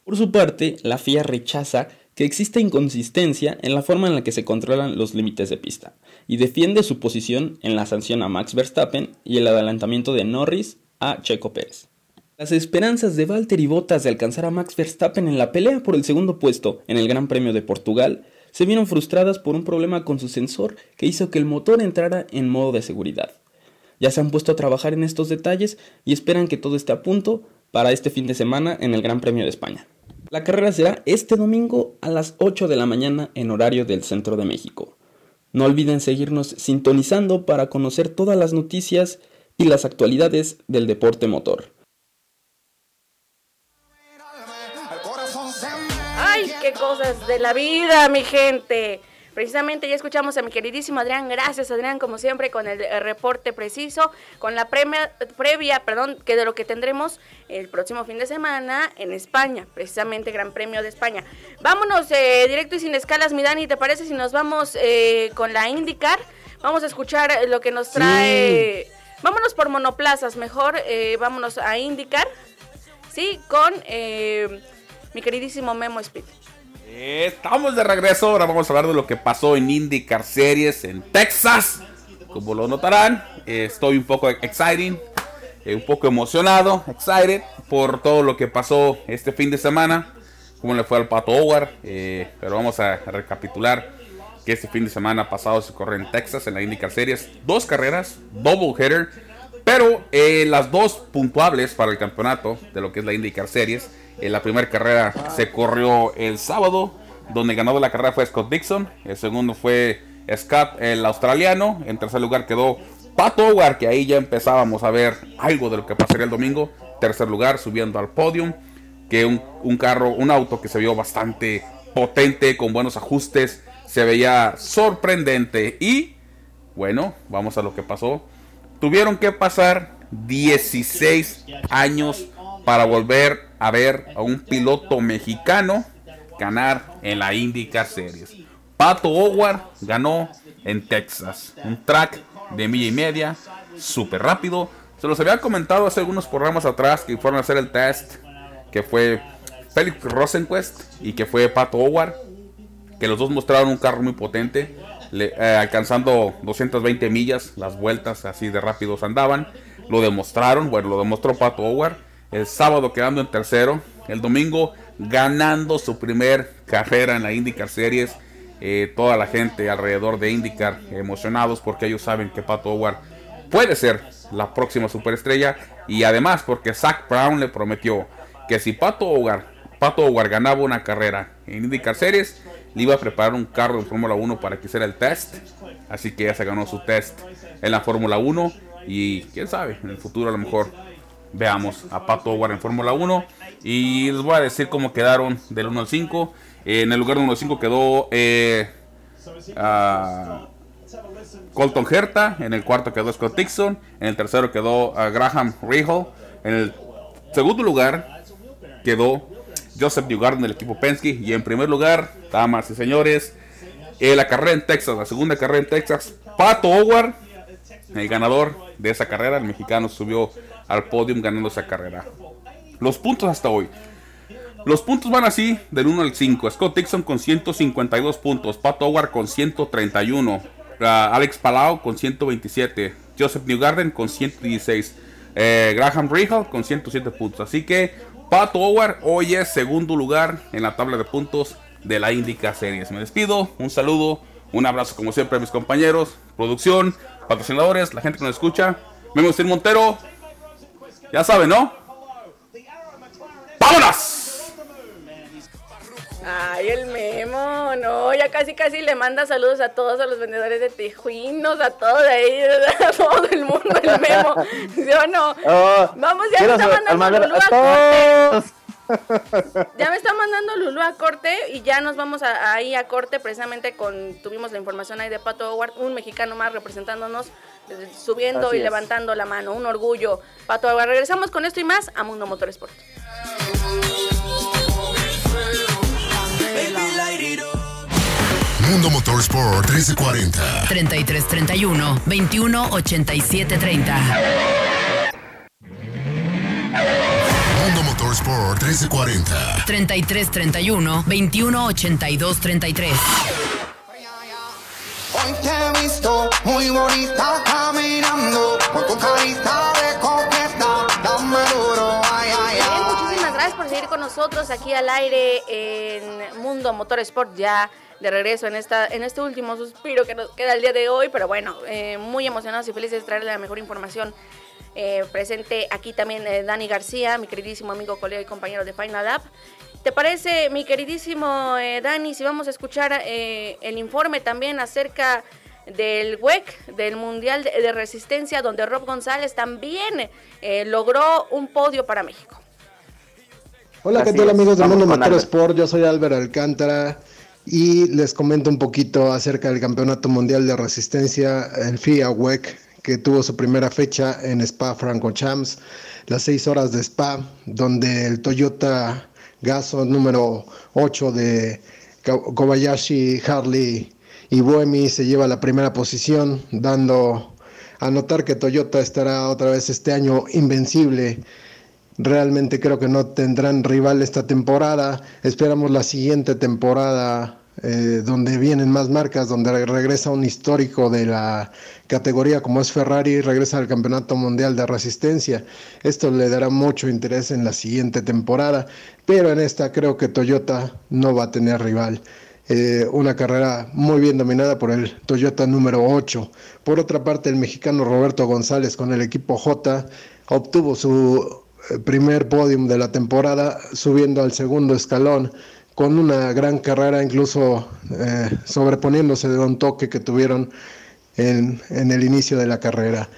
Por su parte, la FIA rechaza que existe inconsistencia en la forma en la que se controlan los límites de pista, y defiende su posición en la sanción a Max Verstappen y el adelantamiento de Norris a Checo Pérez. Las esperanzas de Valtteri Bottas de alcanzar a Max Verstappen en la pelea por el segundo puesto en el Gran Premio de Portugal se vieron frustradas por un problema con su sensor que hizo que el motor entrara en modo de seguridad. Ya se han puesto a trabajar en estos detalles y esperan que todo esté a punto para este fin de semana en el Gran Premio de España. La carrera será este domingo a las 8 de la mañana en horario del centro de México. No olviden seguirnos sintonizando para conocer todas las noticias y las actualidades del deporte motor. ¡Ay, qué cosas de la vida, mi gente! Precisamente ya escuchamos a mi queridísimo Adrián. Gracias, Adrián, como siempre, con el, reporte preciso, con la previa, perdón, que de lo que tendremos el próximo fin de semana en España, precisamente Gran Premio de España. Vámonos eh, directo y sin escalas, mi Dani, ¿te parece si nos vamos eh, con la IndyCar? Vamos a escuchar lo que nos trae. Vámonos por monoplazas, mejor eh, vámonos a IndyCar, sí, con mi queridísimo Memo Speed. Estamos de regreso, ahora vamos a hablar de lo que pasó en IndyCar Series en Texas. Como lo notarán, estoy un poco exciting, eh, un poco emocionado, excited por todo lo que pasó este fin de semana, cómo le fue al Pato Howard, eh, pero vamos a recapitular que este fin de semana pasado se corrió en Texas en la IndyCar Series, dos carreras, double hitter, pero eh, las dos puntuables para el campeonato de lo que es la IndyCar Series la primera carrera se corrió el sábado, donde ganó la carrera fue Scott Dixon. El segundo fue Scott, el australiano. En tercer lugar quedó Pat Howard, que ahí ya empezábamos a ver algo de lo que pasaría el domingo. Tercer lugar, subiendo al podium. Que un, un carro, un auto que se vio bastante potente, con buenos ajustes. Se veía sorprendente. Y bueno, vamos a lo que pasó. Tuvieron que pasar 16 años para volver a ver a un piloto mexicano ganar en la IndyCar Series. Pato Howard ganó en Texas, un track de milla y media, súper rápido, Se los había comentado hace algunos programas atrás que fueron a hacer el test, que fue Felix Rosenquist y que fue Pato Howard, que los dos mostraron un carro muy potente, eh, alcanzando 220 millas, las vueltas así de rápidos andaban. Lo demostraron, bueno, lo demostró Pato Howard. El sábado quedando en tercero, el domingo ganando su primer carrera en la IndyCar Series. Eh, toda la gente alrededor de IndyCar emocionados porque ellos saben que Pato Howard puede ser la próxima superestrella y además porque Zach Brown le prometió que si Pato Howard, Pato Howard ganaba una carrera en IndyCar Series, le iba a preparar un carro de Fórmula 1 para que hiciera el test. Así que ya se ganó su test en la Fórmula 1 y quién sabe, en el futuro a lo mejor veamos a Pato Howard en Fórmula 1 y les voy a decir cómo quedaron del 1 al 5. en el lugar número 5 quedó eh, Colton Herta, en el cuarto quedó Scott Dixon, en el tercero quedó Graham Rahal, en el segundo lugar quedó Joseph Newgarden del equipo Penske y en primer lugar, damas y señores, en la carrera en Texas, la segunda carrera en Texas, Pato Howard, el ganador de esa carrera, el mexicano subió al podium ganando esa carrera. Los puntos hasta hoy. Los puntos van así, del 1 al 5. Scott Dixon con 152 puntos. Pat Howard con 131. Alex Palau con 127. Joseph Newgarden con 116. Eh, Graham Rahal con 107 puntos. Así que Pat Howard hoy es segundo lugar en la tabla de puntos de la Indica Series. Me despido. Un saludo. Un abrazo como siempre a mis compañeros. Producción, patrocinadores, la gente que nos escucha. Memo Montero. Ya saben, ¿no? ¡Vámonos! Ay, el memo, no, ya casi casi le manda saludos a todos, a los vendedores de tejuinos, a todos ahí, a todo el mundo, el memo, ¿sí o no? Oh, Vamos, ya me está mandando Lulu a corte. Ya me está mandando Lulu a corte y ya nos vamos ahí a corte precisamente con, tuvimos la información ahí de Pato Howard, un mexicano más representándonos subiendo y levantando la mano. Un orgullo. Pato, regresamos con esto y más a Mundo Motorsport. Mundo Motorsport 1340 3331 218730 Mundo Motorsport 1340 3331 218233 Muy bonita caminando con tu carita de coqueta, dame duro, ay, ay, ay. muchísimas gracias por seguir con nosotros aquí al aire en Mundo Motorsport ya de regreso en esta en este último suspiro que nos queda el día de hoy, pero bueno, eh, muy emocionados y felices de traerle la mejor información. Eh, presente aquí también eh, Dani García, mi queridísimo amigo, colega y compañero de Final App. ¿Te parece, mi queridísimo eh, Dani, si vamos a escuchar eh, el informe también acerca del WEC, del Mundial de, Resistencia, donde Rob González también eh, logró un podio para México? Hola, ¿qué tal amigos del Mundo Motor Sport? Yo soy Álvaro Alcántara y les comento un poquito acerca del Campeonato Mundial de Resistencia, el FIA WEC, que tuvo su primera fecha en Spa Francorchamps, las seis horas de Spa, donde el Toyota Gaso número 8 de Kobayashi, Harley y Buemi se lleva la primera posición, dando a notar que Toyota estará otra vez este año invencible. Realmente creo que no tendrán rival esta temporada. Esperamos la siguiente temporada eh, donde vienen más marcas, donde regresa un histórico de la categoría como es Ferrari, regresa al Campeonato Mundial de Resistencia. Esto le dará mucho interés en la siguiente temporada, pero en esta creo que Toyota no va a tener rival. Eh, una carrera muy bien dominada por el Toyota número 8. Por otra parte, el mexicano Roberto González con el equipo J obtuvo su eh, primer podium de la temporada, subiendo al segundo escalón con una gran carrera, incluso eh, sobreponiéndose de un toque que tuvieron en, el inicio de la carrera.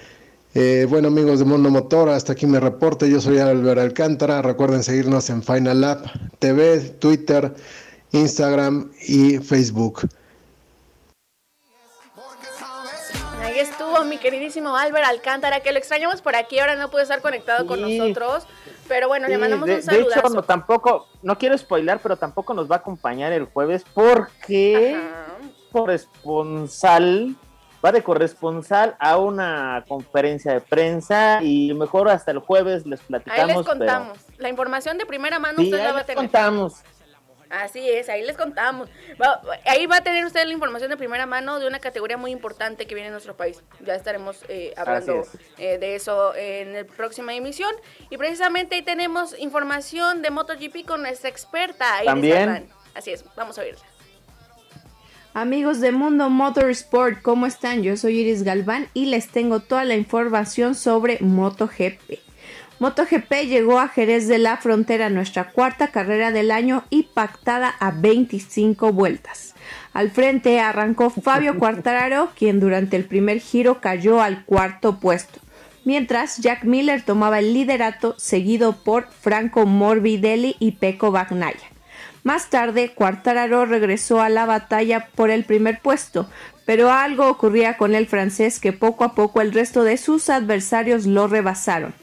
Bueno amigos de Mundo Motor, hasta aquí mi reporte. Yo soy Álvaro Alcántara. Recuerden seguirnos en Final Lab TV, Twitter, Instagram y Facebook. Ahí estuvo mi queridísimo Álvaro Alcántara, que lo extrañamos por aquí, ahora no puede estar conectado con nosotros. Pero bueno, le mandamos un saludo. De hecho, no, tampoco, no quiero spoilar, pero tampoco nos va a acompañar el jueves porque corresponsal va de corresponsal a una conferencia de prensa y mejor hasta el jueves les platicamos. Ahí les contamos. La información de primera mano usted la va a tener. contamos. Así es, ahí les contamos. ahí va a tener usted la información de primera mano de una categoría muy importante que viene en nuestro país. Ya estaremos eh, hablando eh, de eso en la próxima emisión. Y precisamente ahí tenemos información de MotoGP con nuestra experta. Iris También. Así es, vamos a verla. Amigos de Mundo Motorsport, ¿cómo están? Yo soy Iris Galván y les tengo toda la información sobre MotoGP. MotoGP llegó a Jerez de la Frontera, nuestra cuarta carrera del año y pactada a 25 vueltas. Al frente arrancó Fabio Quartararo, quien durante el primer giro cayó al cuarto puesto, mientras Jack Miller tomaba el liderato seguido por Franco Morbidelli y Pecco Bagnaia. Más tarde, Quartararo regresó a la batalla por el primer puesto, pero algo ocurría con el francés que poco a poco el resto de sus adversarios lo rebasaron.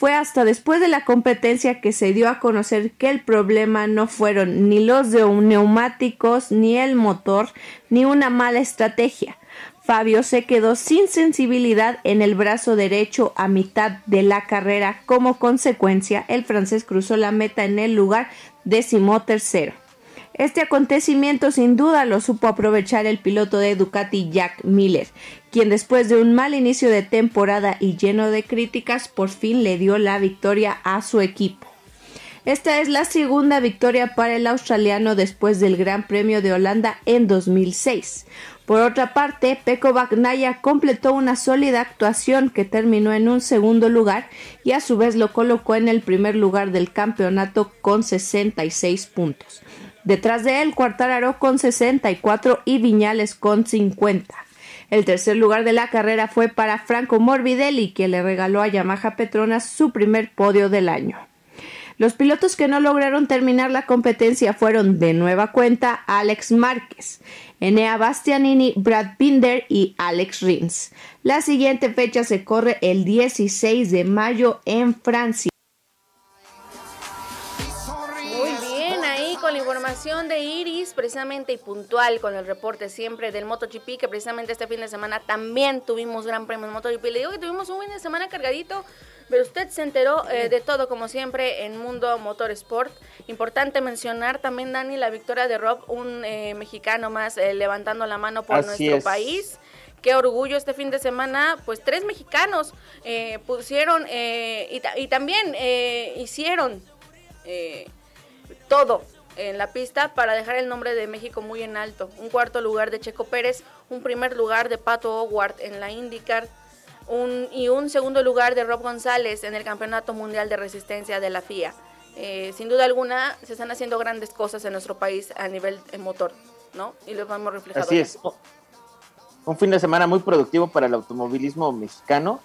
Fue hasta después de la competencia que se dio a conocer que el problema no fueron ni los neumáticos, ni el motor, ni una mala estrategia. Fabio se quedó sin sensibilidad en el brazo derecho a mitad de la carrera. Como consecuencia, el francés cruzó la meta en el lugar decimotercero. Este acontecimiento sin duda lo supo aprovechar el piloto de Ducati Jack Miller, quien después de un mal inicio de temporada y lleno de críticas por fin le dio la victoria a su equipo. Esta es la segunda victoria para el australiano después del Gran Premio de Holanda en 2006. Por otra parte, Peko Bagnaia completó una sólida actuación que terminó en un segundo lugar y a su vez lo colocó en el primer lugar del campeonato con 66 puntos. Detrás de él, Cuartararo con 64 y Viñales con 50. El tercer lugar de la carrera fue para Franco Morbidelli, que le regaló a Yamaha Petronas su primer podio del año. Los pilotos que no lograron terminar la competencia fueron de nueva cuenta Alex Márquez, Enea Bastianini, Brad Binder y Alex Rins. La siguiente fecha se corre el 16 de mayo en Francia. Información de Iris, precisamente y puntual con el reporte siempre del MotoGP, que precisamente este fin de semana también tuvimos gran premio en MotoGP. Le digo que tuvimos un fin de semana cargadito, pero usted se enteró eh, de todo, como siempre, en Mundo Motorsport. Importante mencionar también, Dani, la victoria de Rob, un eh, mexicano más eh, levantando la mano por nuestro país qué orgullo este fin de semana, pues tres mexicanos pusieron y, y, también hicieron todo en la pista para dejar el nombre de México muy en alto. Un cuarto lugar de Checo Pérez, un primer lugar de Pato Howard en la IndyCar un, y un segundo lugar de Rob González en el Campeonato Mundial de Resistencia de la FIA. Eh, sin duda alguna se están haciendo grandes cosas en nuestro país a nivel de motor, ¿no? Y lo vamos reflejado. Así es. Un fin de semana muy productivo para el automovilismo mexicano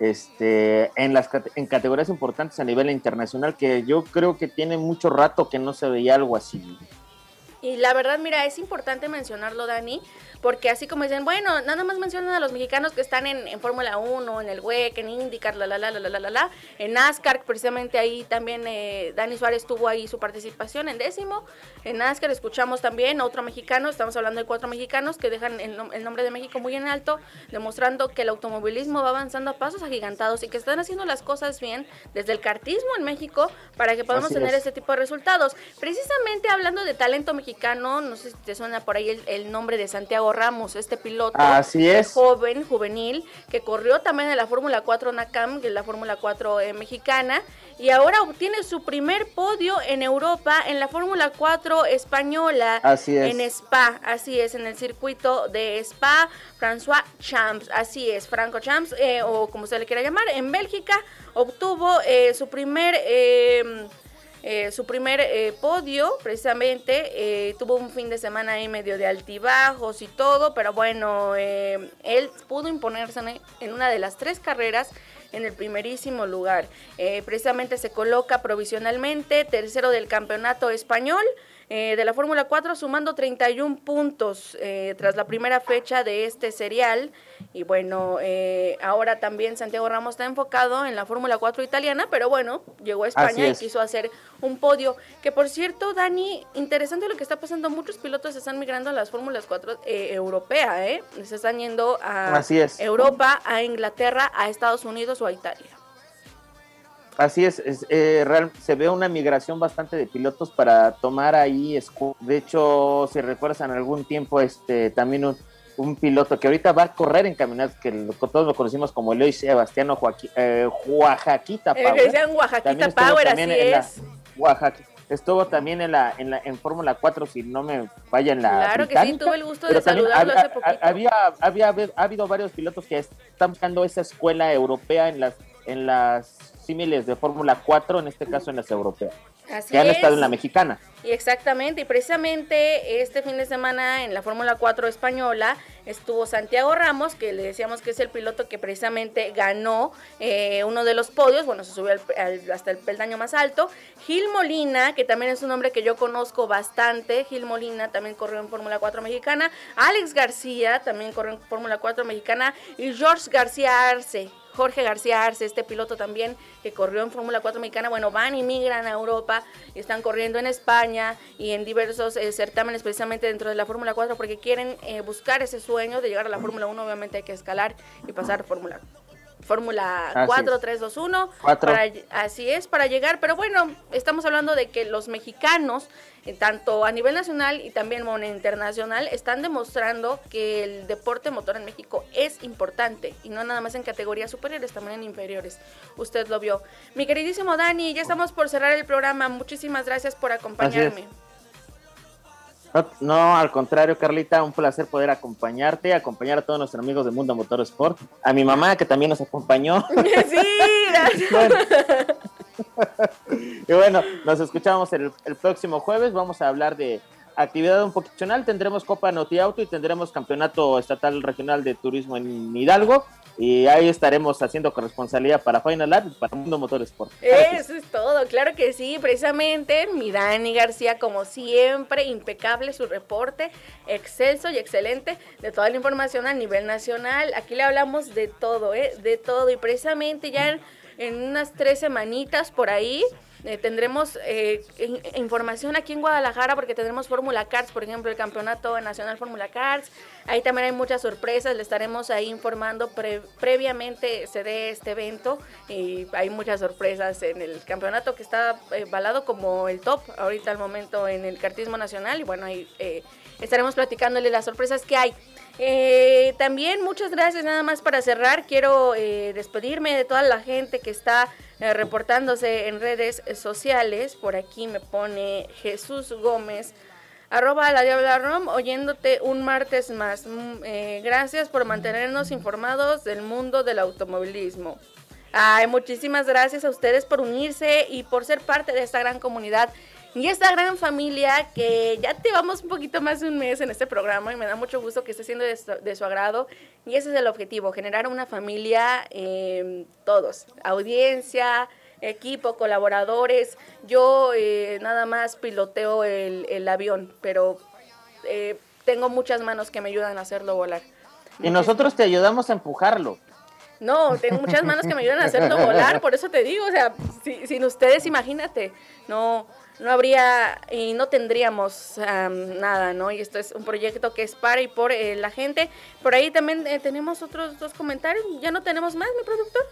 este, en las en categorías importantes a nivel internacional que yo creo que tiene mucho rato que no se veía algo así. Y la verdad, mira, es importante mencionarlo, Dani, porque así como dicen, bueno, nada más mencionan a los mexicanos que están en, Fórmula 1, en el WEC, en IndyCar, la, la, la, la, la, la, la, en NASCAR, precisamente ahí también eh, Dani Suárez tuvo ahí su participación en décimo, en NASCAR escuchamos también otro mexicano, estamos hablando de cuatro mexicanos que dejan el, nombre de México muy en alto, demostrando que el automovilismo va avanzando a pasos agigantados y que están haciendo las cosas bien desde el cartismo en México para que podamos tener ese tipo de resultados. Precisamente hablando de talento mexicano, no sé si te suena por ahí el, el nombre de Santiago Ramos, este piloto Así es. joven, juvenil, que corrió también en la Fórmula 4 NACAM, que es la Fórmula 4 eh, mexicana, y ahora obtiene su primer podio en Europa en la Fórmula 4 española así es. en Spa, así es, en el circuito de Spa, François Champs, así es, Franco Champs, eh, o como se le quiera llamar, en Bélgica obtuvo eh, su primer eh, su primer eh, podio, precisamente, eh, tuvo un fin de semana ahí medio de altibajos y todo, pero bueno, él pudo imponerse en una de las tres carreras en el primerísimo lugar. precisamente se coloca provisionalmente tercero del campeonato español. Eh, de la Fórmula 4, sumando 31 puntos eh, tras la primera fecha de este serial. Y bueno, eh, ahora también Santiago Ramos está enfocado en la Fórmula 4 italiana, pero bueno, llegó a España y quiso hacer un podio. Que por cierto, Dani, interesante lo que está pasando, muchos pilotos están migrando a las Fórmulas 4 europea, ¿eh? Se están yendo a Europa, a Inglaterra, a Estados Unidos o a Italia. Así es, eh, se ve una migración bastante de pilotos para tomar ahí. De hecho, si recuerdas en algún tiempo, este también un, piloto que ahorita va a correr en caminatas, que todos lo conocimos como Eloy Sebastiano Joaquín, eh, Oaxaquita eh, Power. Oaxaquita Power, así es. Oaxaca. Estuvo también en la en, la, en Fórmula 4, si no me falla en la. Claro que sí, tuve el gusto de saludarlo hace poquito. Había, había, ha habido varios pilotos que están buscando esa escuela europea en las, en las símiles de Fórmula 4, en este caso en las europeas. Así que han estado en la mexicana. Y exactamente, y precisamente este fin de semana en la Fórmula 4 española estuvo Santiago Ramos, que le decíamos que es el piloto que precisamente ganó eh, uno de los podios, bueno, se subió hasta el peldaño más alto. Gil Molina, que también es un hombre que yo conozco bastante, Gil Molina también corrió en Fórmula 4 mexicana. Alex García también corrió en Fórmula 4 mexicana. Y George García Arce, Jorge García Arce, este piloto también que corrió en Fórmula 4 mexicana, bueno, van y migran a Europa, y están corriendo en España y en diversos eh, certámenes precisamente dentro de la Fórmula 4 porque quieren eh, buscar ese sueño de llegar a la Fórmula 1, obviamente hay que escalar y pasar Fórmula Fórmula 4, 3, 2, 1. así es, para llegar. Pero bueno, estamos hablando de que los mexicanos, eh, tanto a nivel nacional y también internacional, están demostrando que el deporte motor en México es importante. Y no nada más en categorías superiores, también en inferiores. Usted lo vio. Mi queridísimo Dani, ya estamos por cerrar el programa. Muchísimas gracias por acompañarme. No, al contrario, Carlita, un placer poder acompañarte, acompañar a todos nuestros amigos de Mundo Motor Sport, a mi mamá que también nos acompañó. Sí, gracias. y bueno, nos escuchamos el, el, próximo jueves. Vamos a hablar de actividad un poquito Tendremos Copa Noti Auto y tendremos Campeonato Estatal Regional de Turismo en Hidalgo. Y ahí estaremos haciendo corresponsabilidad para Final Lab para Mundo Motorsport. Eso es todo, claro que sí. Precisamente mi Dani García, como siempre, impecable su reporte, excelso y excelente de toda la información a nivel nacional. Aquí le hablamos de todo, ¿eh? De todo. Y precisamente ya en unas tres semanitas por ahí eh, tendremos eh, información aquí en Guadalajara porque tendremos Fórmula Cars, por ejemplo, el Campeonato Nacional Fórmula Cars. Ahí también hay muchas sorpresas, le estaremos ahí informando previamente se dé este evento y hay muchas sorpresas en el campeonato que está eh, balado como el top ahorita al momento en el cartismo nacional y bueno, ahí estaremos platicándole las sorpresas que hay. Eh, también muchas gracias, nada más para cerrar, quiero eh, despedirme de toda la gente que está eh, reportándose en redes sociales. Por aquí me pone Jesús Gómez, arroba la Diabla Rom, oyéndote un martes más. Mm, gracias por mantenernos informados del mundo del automovilismo. Ay, muchísimas gracias a ustedes por unirse y por ser parte de esta gran comunidad y esta gran familia que ya llevamos un poquito más de un mes en este programa y me da mucho gusto que esté siendo de su, agrado. Y ese es el objetivo, generar una familia, eh, todos, audiencia, equipo, colaboradores. Yo eh, nada más piloteo el, avión, pero eh, tengo muchas manos que me ayudan a hacerlo volar. Y nosotros te ayudamos a empujarlo. No, tengo muchas manos que me ayudan a hacerlo volar, por eso te digo, o sea, sin ustedes, imagínate, no, no habría y no tendríamos nada, ¿no? Y esto es un proyecto que es para y por eh, la gente. Por ahí también eh, tenemos otros dos comentarios. Ya no tenemos más, mi productor.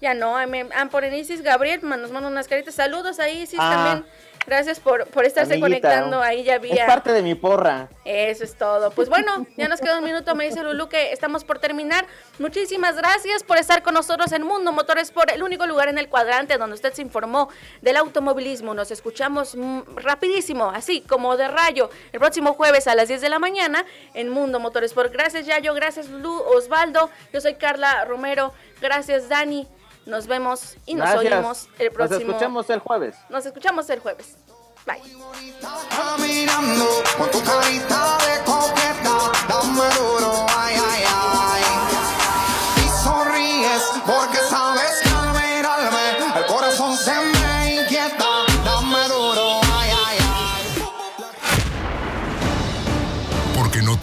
Ya no, me, por Isis Gabriel nos manda unas caritas. Saludos a Isis ah. también. Gracias por, por estarse conectando. Ahí ya había. Es parte de mi porra. Eso es todo. Pues bueno, ya nos queda un minuto. Me dice Lulu que estamos por terminar. Muchísimas gracias por estar con nosotros en Mundo Motores por el único lugar en el cuadrante donde usted se informó del automovilismo. Nos escuchamos mm, rapidísimo, así como de rayo, el próximo jueves a las 10 de la mañana en Mundo Motores por Gracias, Yayo. Gracias, Lu, Osvaldo. Yo soy Carla Romero. Gracias, Dani. Nos vemos y nos oímos el próximo. Nos escuchamos el jueves. Nos escuchamos el jueves. Bye. porque sabes el corazón se me